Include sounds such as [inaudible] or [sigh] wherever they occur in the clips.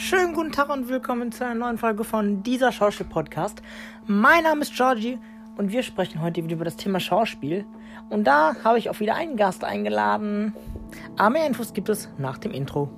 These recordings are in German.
Schönen guten Tag und willkommen zu einer neuen Folge von dieser Schauspiel-Podcast. Mein Name ist Georgie und wir sprechen heute wieder über das Thema Schauspiel. Und da habe ich auch wieder einen Gast eingeladen. Aber mehr Infos gibt es nach dem Intro.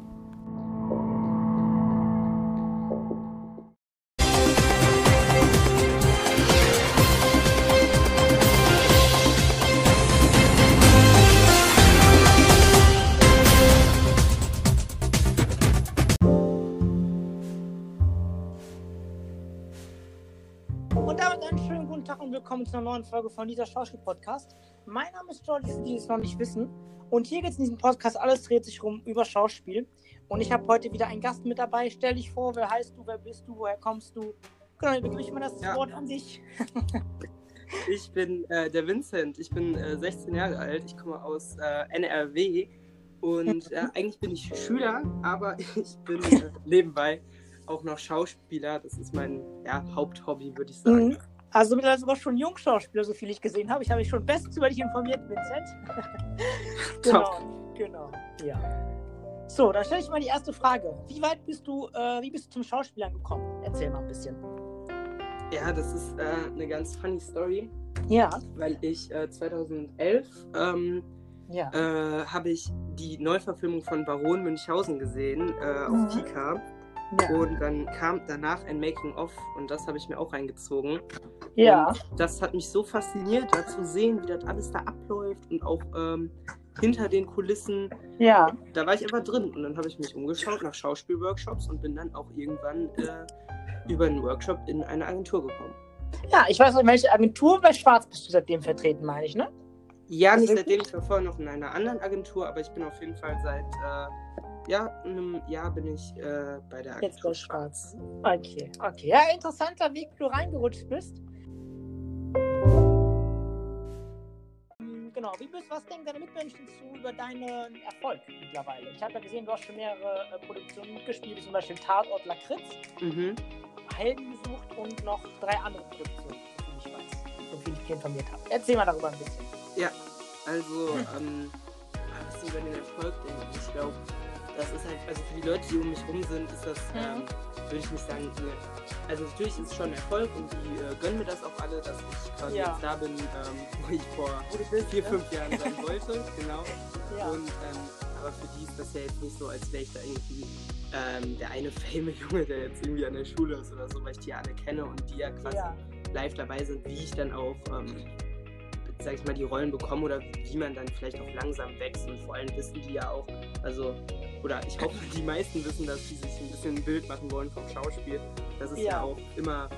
Tag und willkommen zu einer neuen Folge von dieser Schauspiel-Podcast. Mein Name ist George, für die es noch nicht wissen. Und hier geht es in diesem Podcast, alles dreht sich rum über Schauspiel. Und ich habe heute wieder einen Gast mit dabei. Stell dich vor, wer heißt du, wer bist du, woher kommst du? Genau, dann begebe ich mal das Ja. Wort an dich. [laughs] Ich bin äh, der Vincent, ich bin äh, 16 Jahre alt, ich komme aus äh, NRW und äh, [laughs] eigentlich bin ich Schüler, aber ich bin äh, nebenbei auch noch Schauspieler. Das ist mein ja, Haupthobby, würde ich sagen. Mhm. Also mittlerweile sogar schon Jungschauspieler, so viel ich gesehen habe. Ich habe mich schon bestens über dich informiert, Vincent. [laughs] genau, genau, ja. So, dann stelle ich mal die erste Frage. Wie weit bist du, äh, wie bist du zum Schauspielern gekommen? Erzähl mal ein bisschen. Ja, das ist äh, eine ganz funny Story, Ja, weil ich äh, 2011 ähm, ja. äh, habe ich die Neuverfilmung von Baron Münchhausen gesehen äh, auf Mhm. Kika. Ja. Und dann kam danach ein Making-of und das habe ich mir auch reingezogen. ja. Und das hat mich so fasziniert, da zu sehen, wie das alles da abläuft und auch ähm, hinter den Kulissen. Ja. Da war ich einfach drin und dann habe ich mich umgeschaut nach Schauspielworkshops und bin dann auch irgendwann äh, über einen Workshop in eine Agentur gekommen. Ja, ich weiß nicht, welche Agentur bei Schwarz bist du seitdem vertreten, meine ich, ne? Ja, nicht das seitdem, ich war vorher noch in einer anderen Agentur, aber ich bin auf jeden Fall seit äh, ja, einem Jahr bin ich äh, bei der Jetzt Agentur bei Schwarz. Okay, okay. Ja, interessanter Weg, wie du reingerutscht bist. Ähm, Genau, wie bist, was denken deine Mitmenschen zu über deinen Erfolg mittlerweile? Ich habe ja gesehen, du hast schon mehrere äh, Produktionen mitgespielt, wie zum Beispiel Tatort Lakritz, Mhm. Helden gesucht und noch drei andere Produktionen, soviel ich weiß, soviel ich informiert habe. Erzähl mal darüber ein bisschen. Also, ähm, was über den Erfolg denke ich glaube, das ist halt, also für die Leute, die um mich rum sind, ist das, ähm, würde ich nicht sagen, ne, also natürlich ist es schon ein Erfolg und die äh, gönnen mir das auch alle, dass ich quasi Ja. jetzt da bin, ähm, wo ich vor bist, vier, ne? fünf Jahren sein wollte, [laughs] genau. Ja. Und, ähm, aber für die ist das ja jetzt nicht so, als wäre ich da irgendwie ähm, der eine [laughs] fame Junge, der jetzt irgendwie an der Schule ist oder so, weil ich die alle kenne und die ja quasi ja. live dabei sind, wie ich dann auch, ähm, sag ich mal, die Rollen bekomme oder wie man dann vielleicht auch langsam wächst. Und vor allem wissen die ja auch, also, oder ich hoffe, [laughs] die meisten wissen, dass die sich ein bisschen ein Bild machen wollen vom Schauspiel. Dass es ja, Ja. auch immer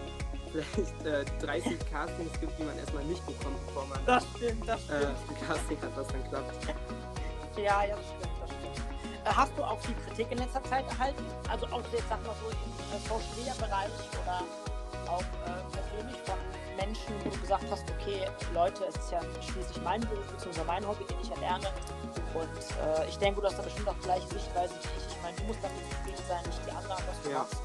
vielleicht äh, 30 Castings gibt, die man erstmal nicht bekommt, bevor man Das stimmt, das äh, stimmt. ein Casting hat, was dann klappt. [laughs] Ja, ja, das stimmt, das stimmt. Äh, Hast du auch viel Kritik in letzter Zeit erhalten? Also auch jetzt, sag mal so, im äh, Social Media Bereich oder auch äh, persönlich von Menschen, wo du gesagt hast, okay, Leute, es ist ja schließlich mein Beruf bzw. mein Hobby, den ich erlerne. Und äh, ich denke, du hast da bestimmt auch gleiche Sichtweise wie ich. Ich meine, du musst damit zufrieden sein, nicht die anderen, was du Ja. machst.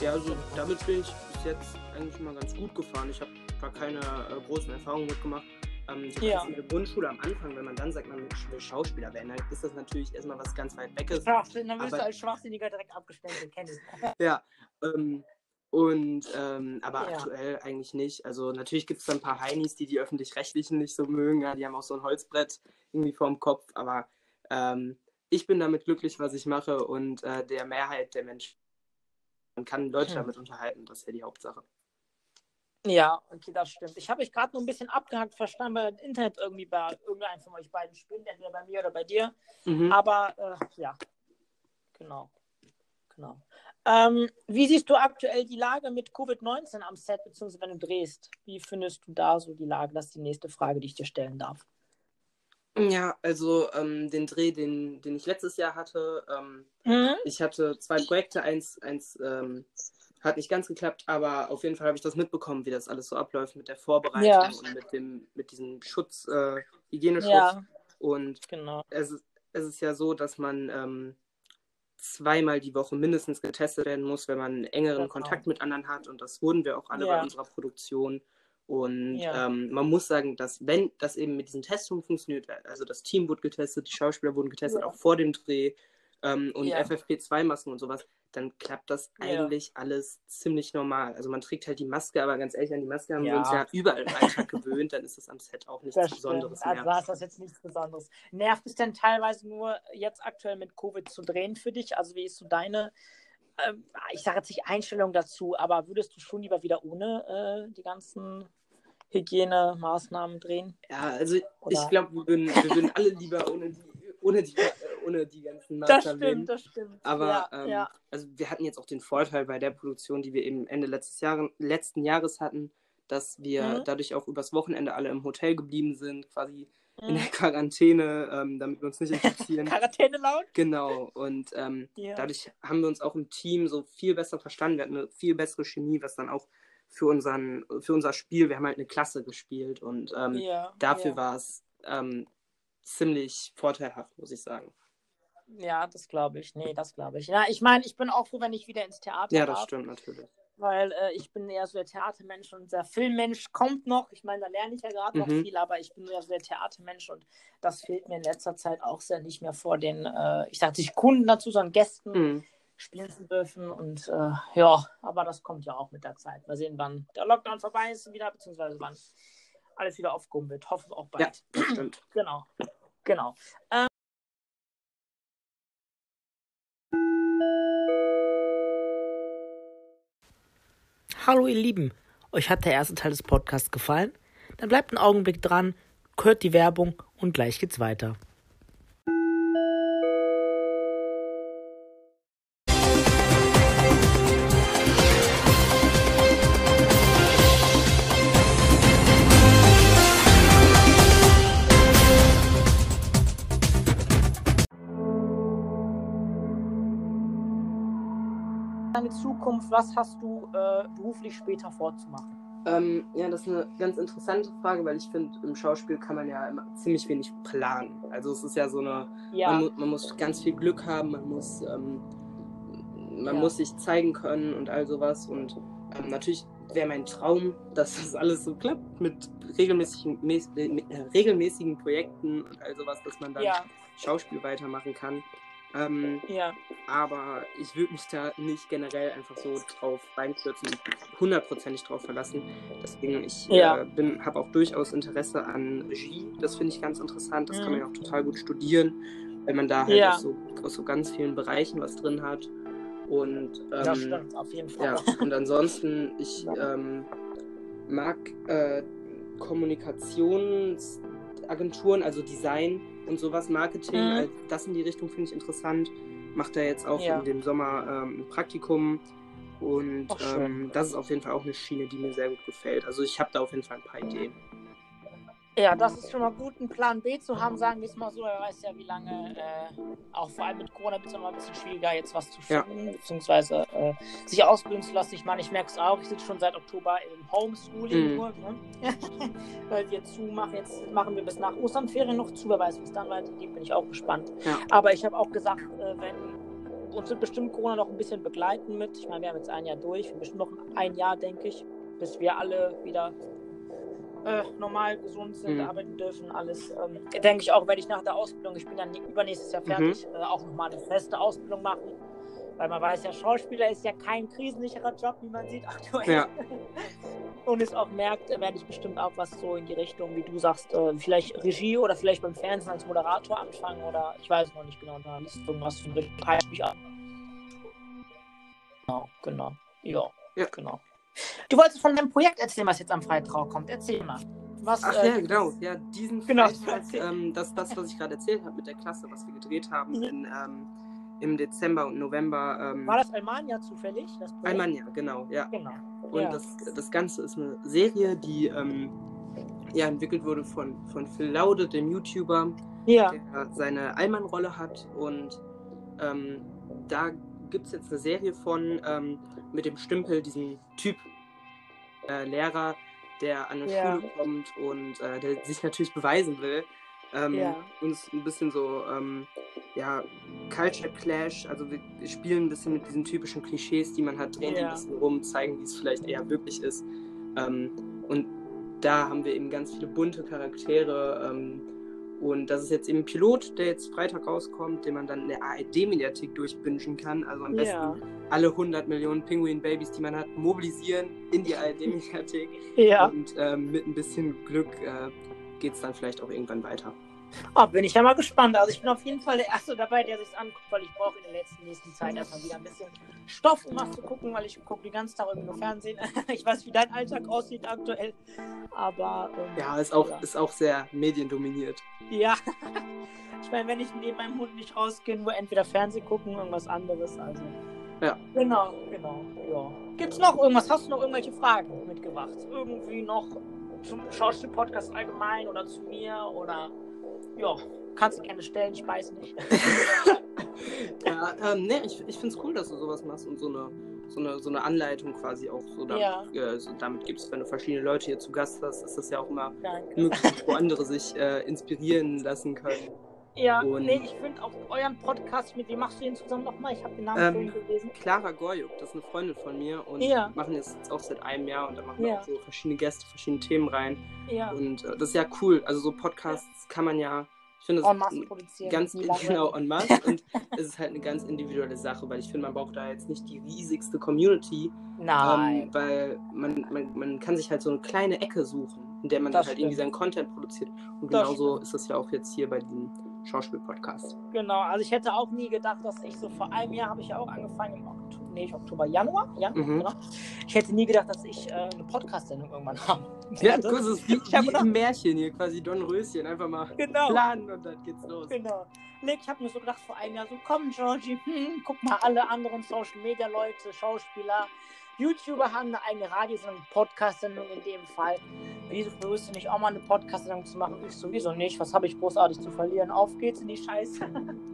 Ja, also damit bin ich bis jetzt eigentlich immer ganz gut gefahren. Ich habe gar keine äh, großen Erfahrungen mitgemacht. Ähm, ich hab Ja. in der Grundschule am Anfang, wenn man dann sagt, man will Schauspieler werden, dann ist das natürlich erstmal was ganz weit Weges. Schwachsinn, dann wirst du als Schwachsinniger direkt abgestempelt, kenn ich. [laughs] Ja, ähm, und ähm, aber Ja. aktuell eigentlich nicht. Also natürlich gibt es da ein paar Heinis, die die öffentlich-rechtlichen nicht so mögen. Ja, die haben auch so ein Holzbrett irgendwie vorm Kopf. Aber ähm, ich bin damit glücklich, was ich mache und äh, der Mehrheit der Menschen. Man kann Leute Hm. damit unterhalten, das ist ja die Hauptsache. Ja, okay, das stimmt. Ich habe mich gerade nur ein bisschen abgehackt verstanden, weil das Internet irgendwie bei irgendeinem von euch beiden spinnt, entweder bei mir oder bei dir. Mhm. Aber äh, ja, genau. genau. Ähm, wie siehst du aktuell die Lage mit Covid-19 am Set, beziehungsweise wenn du drehst? Wie findest du da so die Lage? Das ist die nächste Frage, die ich dir stellen darf. Ja, also ähm, den Dreh, den, den ich letztes Jahr hatte, ähm, Mhm. ich hatte zwei Projekte, eins, eins ähm, hat nicht ganz geklappt, aber auf jeden Fall habe ich das mitbekommen, wie das alles so abläuft mit der Vorbereitung Ja. und mit dem, mit diesem Schutz, äh, Hygieneschutz. Ja, Und genau. es ist, es ist ja so, dass man ähm, zweimal die Woche mindestens getestet werden muss, wenn man engeren Genau. Kontakt mit anderen hat. Und das wurden wir auch alle Ja. bei unserer Produktion. Und Ja. ähm, man muss sagen, dass wenn das eben mit diesen Testungen funktioniert, also das Team wurde getestet, die Schauspieler wurden getestet, Ja. auch vor dem Dreh, ähm, und Ja. FFP2-Masken und sowas, dann klappt das Ja. eigentlich alles ziemlich normal. Also man trägt halt die Maske, aber ganz ehrlich, an die Maske haben wir Ja. uns ja überall im Alltag gewöhnt, dann ist das am Set auch nichts Das stimmt. Besonderes Also mehr. da ist das jetzt nichts Besonderes. Nervt es denn teilweise nur jetzt aktuell mit Covid zu drehen für dich? Also wie ist so deine, ähm, ich sage jetzt nicht Einstellung dazu, aber würdest du schon lieber wieder ohne äh, die ganzen Hygienemaßnahmen drehen? Ja, also Oder- ich glaube, wir würden, wir würden alle lieber ohne die, ohne die, äh, ohne die ganzen Das Maßnahmen leben. stimmt, das stimmt. Aber ja, ähm, ja. also wir hatten jetzt auch den Vorteil bei der Produktion, die wir eben Ende letztes Jahr, letzten Jahres hatten, dass wir Mhm. dadurch auch übers Wochenende alle im Hotel geblieben sind, quasi in Mhm. der Quarantäne, ähm, damit wir uns nicht infizieren. [laughs] Quarantäne laut? genau. Und ähm, Ja. dadurch haben wir uns auch im Team so viel besser verstanden. Wir hatten eine viel bessere Chemie, was dann auch für, unseren, für unser Spiel, wir haben halt eine Klasse gespielt und ähm, ja, dafür ja. war es ähm, ziemlich vorteilhaft, muss ich sagen. Ja, das glaube ich. Nee, das glaube ich. Ja, ich meine, ich bin auch froh, wenn ich wieder ins Theater Ja, das darf. stimmt natürlich. weil äh, ich bin eher so der Theatermensch und der Filmmensch kommt noch. Ich meine, da lerne ich ja gerade noch Mhm. viel, aber ich bin eher so der Theatermensch und das fehlt mir in letzter Zeit auch sehr nicht mehr vor den, äh, ich sage nicht Kunden dazu, sondern Gästen Mhm. spielen zu dürfen und äh, ja, aber das kommt ja auch mit der Zeit. Mal sehen, wann der Lockdown vorbei ist wieder, beziehungsweise wann alles wieder aufgehoben wird. Hoffe auch Ja, bald. das stimmt. [clears throat] Genau, genau. Hallo ihr Lieben, euch hat der erste Teil des Podcasts gefallen? Dann bleibt einen Augenblick dran, hört die Werbung und gleich geht's weiter. Deine Zukunft, was hast du äh, beruflich später vorzumachen? Ähm, ja, das ist eine ganz interessante Frage, weil ich finde, im Schauspiel kann man ja immer ziemlich wenig planen. Also es ist ja so eine, Ja, man, mu man muss ganz viel Glück haben, man muss, ähm, man Ja. muss sich zeigen können und all sowas. Und ähm, natürlich wäre mein Traum, dass das alles so klappt mit regelmäßigen, mäß, mit, äh, regelmäßigen Projekten und all sowas, dass man dann ja, Schauspiel weitermachen kann. Ähm, ja. aber ich würde mich da nicht generell einfach so drauf reinstürzen und hundertprozentig drauf verlassen. Deswegen, ich Ja. äh, habe auch durchaus Interesse an Regie. Das finde ich ganz interessant. Das kann man Mhm. ja auch total gut studieren, weil man da halt Ja. aus, so, aus so ganz vielen Bereichen was drin hat. Und das ähm, stimmt, auf jeden Fall. ja, und ansonsten, ich ähm, mag äh, Kommunikationsagenturen, also Design und sowas, Marketing, Mhm. also das in die Richtung finde ich interessant. Macht er jetzt auch Ja. in dem Sommer ähm, ein Praktikum. Und Ach, ähm, das ist auf jeden Fall auch eine Schiene, die mir sehr gut gefällt. Also ich habe da auf jeden Fall ein paar Ideen. Ja, das ist schon mal gut, einen Plan B zu haben, sagen wir es mal so. Er weiß ja, wie lange, äh, auch vor allem mit Corona wird es immer ein bisschen schwieriger, jetzt was zu Ja. finden, beziehungsweise äh, sich ausbilden zu lassen. Ich meine, ich merke es auch, ich sitze schon seit Oktober im Homeschooling Mhm. nur, ne? [laughs] weil wir zumachen. Jetzt machen wir bis nach Osternferien noch zu, wer weiß, wie es dann weitergeht, bin ich auch gespannt. Ja. Aber ich habe auch gesagt, äh, wenn uns wird bestimmt Corona noch ein bisschen begleiten mit. Ich meine, wir haben jetzt ein Jahr durch, wir bestimmt noch ein Jahr, denke ich, bis wir alle wieder äh, normal gesund sind, Mhm. arbeiten dürfen, alles. Ähm, denke ich auch, werde ich nach der Ausbildung, ich bin dann übernächstes Jahr fertig, Mhm. äh, auch nochmal eine feste Ausbildung machen. Weil man weiß ja, Schauspieler ist ja kein krisensicherer Job, wie man sieht aktuell. Ja. [laughs] Und es auch merkt, äh, werde ich bestimmt auch was so in die Richtung, wie du sagst, äh, vielleicht Regie oder vielleicht beim Fernsehen als Moderator anfangen oder ich weiß noch nicht genau, da ist irgendwas für Richtung mich an. Genau, genau. Ja, Ja. genau. Du wolltest von deinem Projekt erzählen, was jetzt am Freitag kommt. Erzähl mal. Was, Ach äh, ja, genau. Ja, diesen Genau, Freitag, [laughs] ähm, das, das, was ich gerade erzählt habe mit der Klasse, was wir gedreht haben Mhm. in, ähm, im Dezember und November. Ähm, War das Almania zufällig? Das Projekt? Almania, genau, ja. Genau. Und ja. das, das Ganze ist eine Serie, die ähm, ja, entwickelt wurde von, von Phil Laude, dem YouTuber, ja. der seine Allmann-Rolle hat. Und ähm, da gibt es jetzt eine Serie von ähm, mit dem Stümpel, diesem Typ äh, Lehrer, der an eine Ja. Schule kommt und äh, der sich natürlich beweisen will. Ähm, Ja. Ist ein bisschen so, ähm, ja, Culture Clash. Also wir, spielen ein bisschen mit diesen typischen Klischees, die man hat, drehen die Ja. ein bisschen rum, zeigen, wie es vielleicht eher wirklich ist. Ähm, und da haben wir eben ganz viele bunte Charaktere. Und das ist jetzt eben ein Pilot, der jetzt Freitag rauskommt, den man dann in der ARD-Mediathek durchbingen kann. Also am besten Ja. alle 100 Millionen Pinguin-Babys, die man hat, mobilisieren in die ARD-Mediathek. [laughs] Ja. Und ähm, mit ein bisschen Glück äh, geht es dann vielleicht auch irgendwann weiter. Oh, bin ich ja mal gespannt. Also ich bin auf jeden Fall der Erste dabei, der sich anguckt, weil ich brauche in der letzten nächsten Zeit erstmal wieder ein bisschen Stoff, um was zu gucken, weil ich gucke den ganzen Tag irgendwie nur Fernsehen. [laughs] Ich weiß, wie dein Alltag aussieht aktuell. Aber ähm, Ja, ist auch, Ja. ist auch sehr mediendominiert. ja. [laughs] Ich meine, wenn ich neben meinem Hund nicht rausgehe, nur entweder Fernsehen gucken, irgendwas anderes. Also. Ja. Genau, genau. Ja. Gibt's noch irgendwas? Hast du noch irgendwelche Fragen mitgebracht? Irgendwie noch zum Schauspiel-Podcast allgemein oder zu mir oder ja, kannst du gerne stellen, ich weiß nicht. [laughs] Ja, ähm, ne, ich, ich finde es cool, dass du sowas machst und so eine, so eine, so eine Anleitung quasi auch so damit, Ja. äh, so damit gibst. Wenn du verschiedene Leute hier zu Gast hast, ist das ja auch immer Danke. möglich, wo andere sich äh, inspirieren lassen können. Ja, Und- nee, ich finde auch euren Podcast, mit wem machst du den zusammen nochmal? Ich habe den Namen Ähm, vorhin gelesen. Clara Gorjuk, das ist eine Freundin von mir und Ja. wir machen das jetzt auch seit einem Jahr und da machen wir Ja. auch so verschiedene Gäste, verschiedene Themen rein. Ja, Und äh, das ist ja cool. Also so Podcasts kann man ja, ich finde en das masse produzieren. ganz genau en masse und [laughs] es ist halt eine ganz individuelle Sache, weil ich finde, man braucht da jetzt nicht die riesigste Community, Nein. ähm, weil man, man, man kann sich halt so eine kleine Ecke suchen, in der man Das halt irgendwie stimmt. seinen Content produziert. Und Das genauso stimmt. ist das ja auch jetzt hier bei diesem Schauspiel-Podcast. Genau, also ich hätte auch nie gedacht, dass ich so vor einem Jahr habe ich ja auch angefangen im Oktober, nee, Oktober, Januar, ja, Mhm. genau. Ich hätte nie gedacht, dass ich äh, eine Podcast-Sendung irgendwann habe. Ja, das- ist wie, [laughs] ich wie gedacht- im Märchen hier, quasi Don Röschen, einfach mal Genau. planen und dann geht's los. Genau. Ich habe mir so gedacht vor einem Jahr so, komm Georgie, [laughs] hm, guck mal, alle anderen Social Media Leute, Schauspieler, YouTuber haben eine eigene Radiosendung, Podcast-Sendung in dem Fall. Wieso versuchst du nicht auch mal eine Podcast-Sendung zu machen? Ich sowieso nicht. Was habe ich großartig zu verlieren? Auf geht's in die Scheiße. [laughs]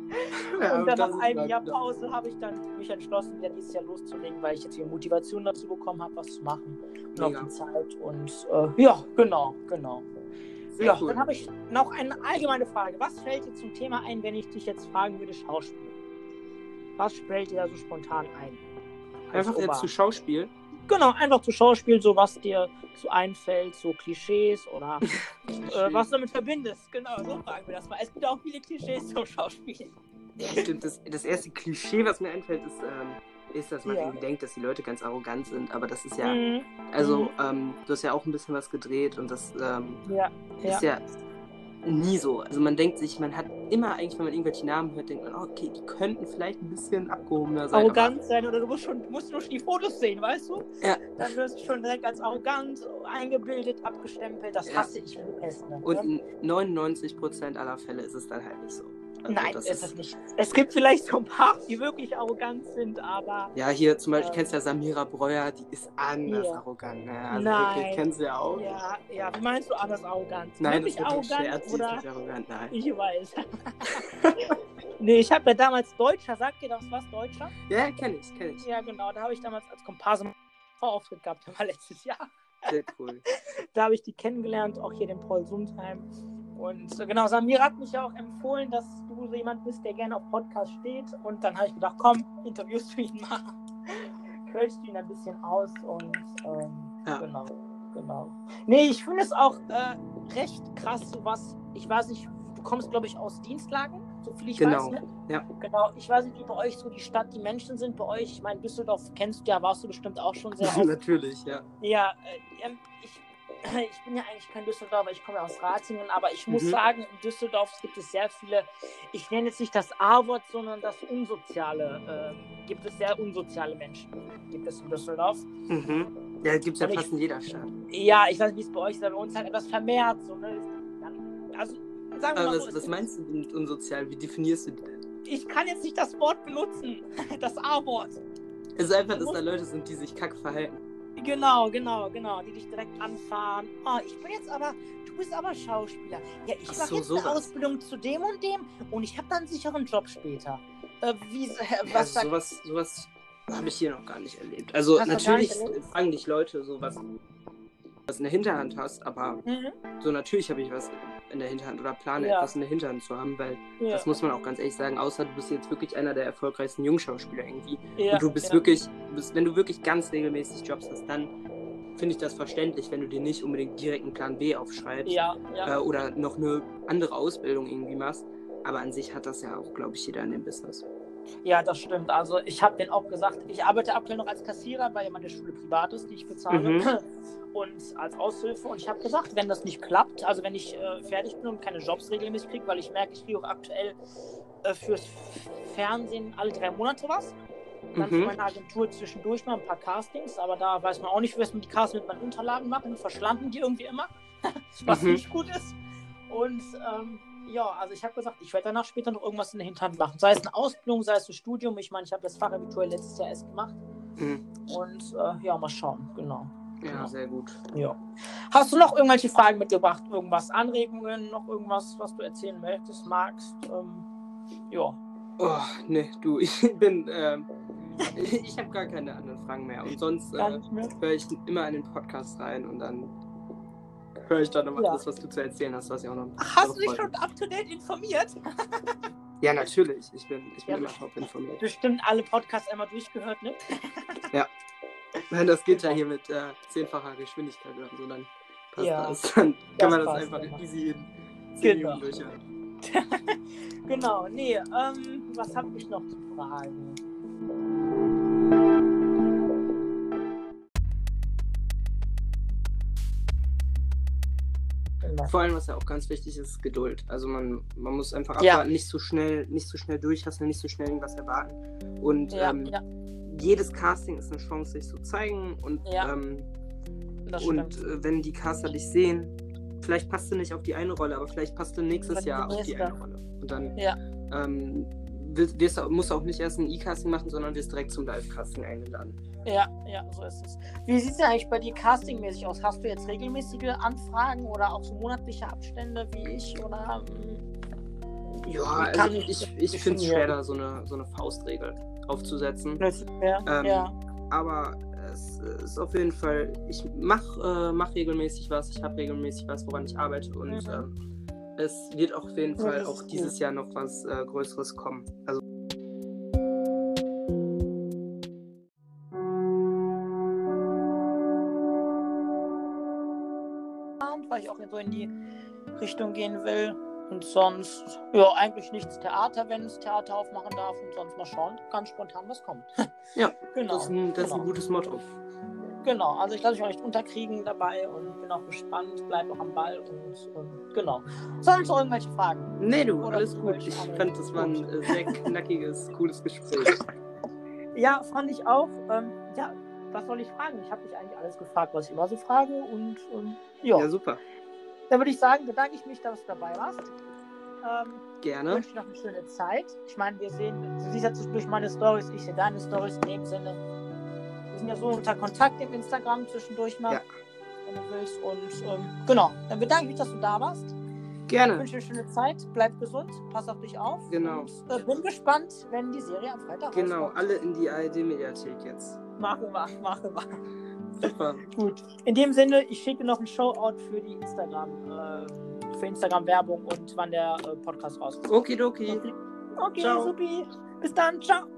Ja, und dann nach einem Jahr Pause habe ich dann mich entschlossen, wieder dieses Jahr loszulegen, weil ich jetzt hier Motivation dazu bekommen habe, was zu machen. Und auch Mega. die Zeit. Und äh, ja, genau, genau. Sehr Ja, cool. dann habe ich noch eine allgemeine Frage. Was fällt dir zum Thema ein, wenn ich dich jetzt fragen würde, Schauspiel? Was fällt dir da so spontan ein? Einfach jetzt Ober- zu Schauspiel. Genau, einfach zu Schauspiel, so was dir so einfällt, so Klischees oder [laughs] äh, was du damit verbindest. Genau, so fragen wir das mal. Es gibt auch viele Klischees zum Schauspiel. Ja, stimmt. Das, das erste Klischee, was mir einfällt, ist, ähm, ist, dass man Ja. irgendwie denkt, dass die Leute ganz arrogant sind. Aber das ist ja, Mhm. also, Mhm. ähm, du hast ja auch ein bisschen was gedreht und das ähm, Ja, ja. ist ja nie so. Also man denkt sich, man hat immer eigentlich, wenn man irgendwelche Namen hört, denkt man, oh, okay, die könnten vielleicht ein bisschen abgehobener sein. arrogant sein oder du musst schon musst nur die Fotos sehen, weißt du? Ja. Dann wirst du schon direkt als arrogant eingebildet, abgestempelt. Das Ja. hasse ich wie die Pest. Ne? Und in 99% aller Fälle ist es dann halt nicht so. Also Nein, das ist es nicht. Es gibt vielleicht so ein paar, die wirklich arrogant sind, aber Ja, hier zum Beispiel, Ähm, kennst du ja Samira Breuer, die ist anders Ja. arrogant. Ne? Also Nein. wirklich, kennst du ja auch. ja, ja, wie meinst du anders arrogant? Nein, wirklich das ein arrogant Scherz, oder ist nicht arrogant, nein. ich weiß. [laughs] nee, ich habe ja damals Deutscher, sagt ihr das was, Deutscher? Ja, kenn ich, kenn ich. Ja, genau, da habe ich damals als Komparse einen Auftritt gehabt, [laughs] das war letztes Jahr. Sehr cool. Da habe ich die kennengelernt, auch hier den Paul Sundheim. Und äh, genau, Samira hat mich ja auch empfohlen, dass du so jemand bist, der gerne auf Podcast steht. Und dann habe ich gedacht, komm, interviewst du ihn [laughs] mal. Quälst du ihn ein bisschen aus und ähm, Ja. genau, genau. Nee, ich finde es auch äh, recht krass, sowas. Ich weiß nicht, du kommst, glaube ich, aus Dienstlagen, so viel ich Genau, weiß. Ne? ja. Genau, ich weiß nicht, wie bei euch so die Stadt, die Menschen sind bei euch. Ich meine, Düsseldorf kennst du ja, warst du bestimmt auch schon sehr [laughs] oft. Natürlich, ja. Ja, äh, ähm, ich, [clears throat] ich bin ja eigentlich kein Düsseldorfer, ich komme ja aus Ratingen, aber ich muss Mhm. sagen, in Düsseldorf gibt es sehr viele, ich nenne jetzt nicht das A-Wort, sondern das Unsoziale, äh, gibt es sehr unsoziale Menschen, gibt es in Düsseldorf. Mhm. Ja, gibt's ja Und ich- fast in jeder Stadt. Ja, ich weiß nicht, wie es bei euch ist, aber bei uns halt etwas vermehrt, so, ne? Also, sagen wir Aber mal so, was, es was gibt- meinst du mit unsozial? Wie definierst du die denn? ich kann jetzt nicht das Wort benutzen, [laughs] das A-Wort. Es ist einfach, dass da Leute sind, die sich kack verhalten. Genau, genau, genau, die dich direkt anfahren. Oh, ich bin jetzt aber, du bist aber Schauspieler. Ja, ich Ach mache so, jetzt sowas. eine Ausbildung zu dem und dem und ich habe dann einen sicheren Job später. Äh, wie, Ja, was sagt sowas sowas habe ich hier noch gar nicht erlebt. Also Hast natürlich erlebt? fragen dich Leute so, was, was in der Hinterhand hast, aber Mhm. so natürlich habe ich was in der Hinterhand oder plane Ja. etwas in der Hinterhand zu haben, weil Ja, das muss man auch ganz ehrlich sagen, außer du bist jetzt wirklich einer der erfolgreichsten Jungschauspieler irgendwie ja, und du bist wirklich, bist, wenn du wirklich ganz regelmäßig Jobs hast, dann finde ich das verständlich, wenn du dir nicht unbedingt direkt einen Plan B aufschreibst äh, oder noch eine andere Ausbildung irgendwie machst. Aber an sich hat das ja auch, glaube ich, jeder in dem Business. Ja, das stimmt. Also ich habe denen auch gesagt, ich arbeite aktuell noch als Kassierer, weil ja meine Schule privat ist, die ich bezahle. Mhm. [clears throat] Und als Aushilfe. Und ich habe gesagt, wenn das nicht klappt, also wenn ich äh, fertig bin und keine Jobs regelmäßig kriege, weil ich merke, ich kriege auch aktuell äh, fürs Fernsehen alle drei Monate was. Dann für Mhm. meine Agentur zwischendurch mal ein paar Castings, aber da weiß man auch nicht, was man die Castings mit meinen Unterlagen machen. Verschlanden die irgendwie immer, [laughs] was Mhm. nicht gut ist. Und ähm, ja, also ich habe gesagt, ich werde danach später noch irgendwas in der Hinterhand machen. Sei es eine Ausbildung, sei es ein Studium. Ich meine, ich habe das Fachabitur letztes Jahr erst gemacht. Mhm. Und äh, ja, mal schauen, genau. Ja, Genau. sehr gut. Ja. Hast du noch irgendwelche Fragen mitgebracht? Irgendwas, Anregungen, noch irgendwas, was du erzählen möchtest, magst? Ähm, ja. Oh, ne, du, [laughs] ich bin, ähm, [laughs] ich habe gar keine anderen Fragen mehr. Und sonst äh, höre ich immer in den Podcast rein und dann höre ich dann nochmal Ja. alles, was du zu erzählen hast, was ja auch noch. Hast du dich schon up to date informiert? [laughs] Ja, natürlich. Ich bin, ich bin Ja. immer top informiert. Bestimmt alle Podcasts einmal durchgehört, ne? [laughs] Nein, das geht ja hier mit äh, zehnfacher Geschwindigkeit oder so, dann passt Ja, das. [laughs] Dann kann man das einfach immer. easy in 10 Genau. Minuten durchhören. Genau, nee, ähm, was habe ich noch zu fragen? Vor allem, was ja auch ganz wichtig ist, ist Geduld. Also man, man muss einfach Ja. abwarten, nicht so schnell, nicht so schnell durchhasseln, nicht so schnell irgendwas erwarten. Und Ja, ähm, ja, jedes Casting ist eine Chance, sich zu zeigen. Und, Ja, ähm, und äh, wenn die Caster dich sehen, vielleicht passt du nicht auf die eine Rolle, aber vielleicht passt du nächstes Vielleicht Jahr auf die eine Rolle. Und dann Ja. ähm, wirst, musst auch nicht erst ein E-Casting machen, sondern wirst direkt zum Live-Casting eingeladen. Ja, ja, so ist es. Wie sieht es denn eigentlich bei dir castingmäßig aus? Hast du jetzt regelmäßige Anfragen oder auch so monatliche Abstände wie ich? Oder ähm, Ja, also ich ich, finde es schwer, da so eine, so eine Faustregel aufzusetzen. das ist schwer? Ähm, ja. Aber es ist auf jeden Fall, ich mache äh, mach regelmäßig was, ich habe regelmäßig was, woran ich arbeite und Mhm. ähm, es wird auf jeden Fall auch ist dieses. Jahr noch was äh, Größeres kommen. Also weil ich auch so in die Richtung gehen will. Und sonst, ja, eigentlich nichts Theater, wenn es Theater aufmachen darf. Und sonst mal schauen, ganz spontan was kommt. [laughs] Ja, genau. das, ist ein, das ist genau. ein gutes Motto. Genau, also ich lasse mich auch nicht unterkriegen dabei und bin auch gespannt, bleibe auch am Ball und ähm, genau. Sonst noch irgendwelche Fragen? Nee, du, Oder alles gut. Ich fand, das war ein äh, sehr knackiges, cooles Gespräch. [laughs] Ja, fand ich auch. Ähm, ja, was soll ich fragen? Ich habe dich eigentlich alles gefragt, was ich immer so frage und ähm, ja. Ja, super. Dann würde ich sagen, bedanke ich mich, dass du dabei warst. Ähm, Gerne. wünsche dir noch eine schöne Zeit. Ich meine, wir sehen, du siehst ja zwischendurch meine Stories, ich sehe deine Stories in dem Sinne. Wir sind ja so unter Kontakt im Instagram zwischendurch mal, Ja. wenn du willst. Und ähm, genau, dann bedanke ich mich, dass du da warst. Ich Gerne. wünsche dir eine schöne Zeit, bleib gesund, pass auf dich auf. Genau. Und, äh, bin gespannt, wenn die Serie am Freitag Genau, rauskommt. alle in die ARD-Mediathek jetzt. Machen wir, machen wir. Super. [laughs] Gut. In dem Sinne, ich schicke noch ein Shoutout für die Instagram, äh, für Instagram-Werbung und wann der äh, Podcast rauskommt. Okidoki. Okay, Ciao. supi. Bis dann. Ciao.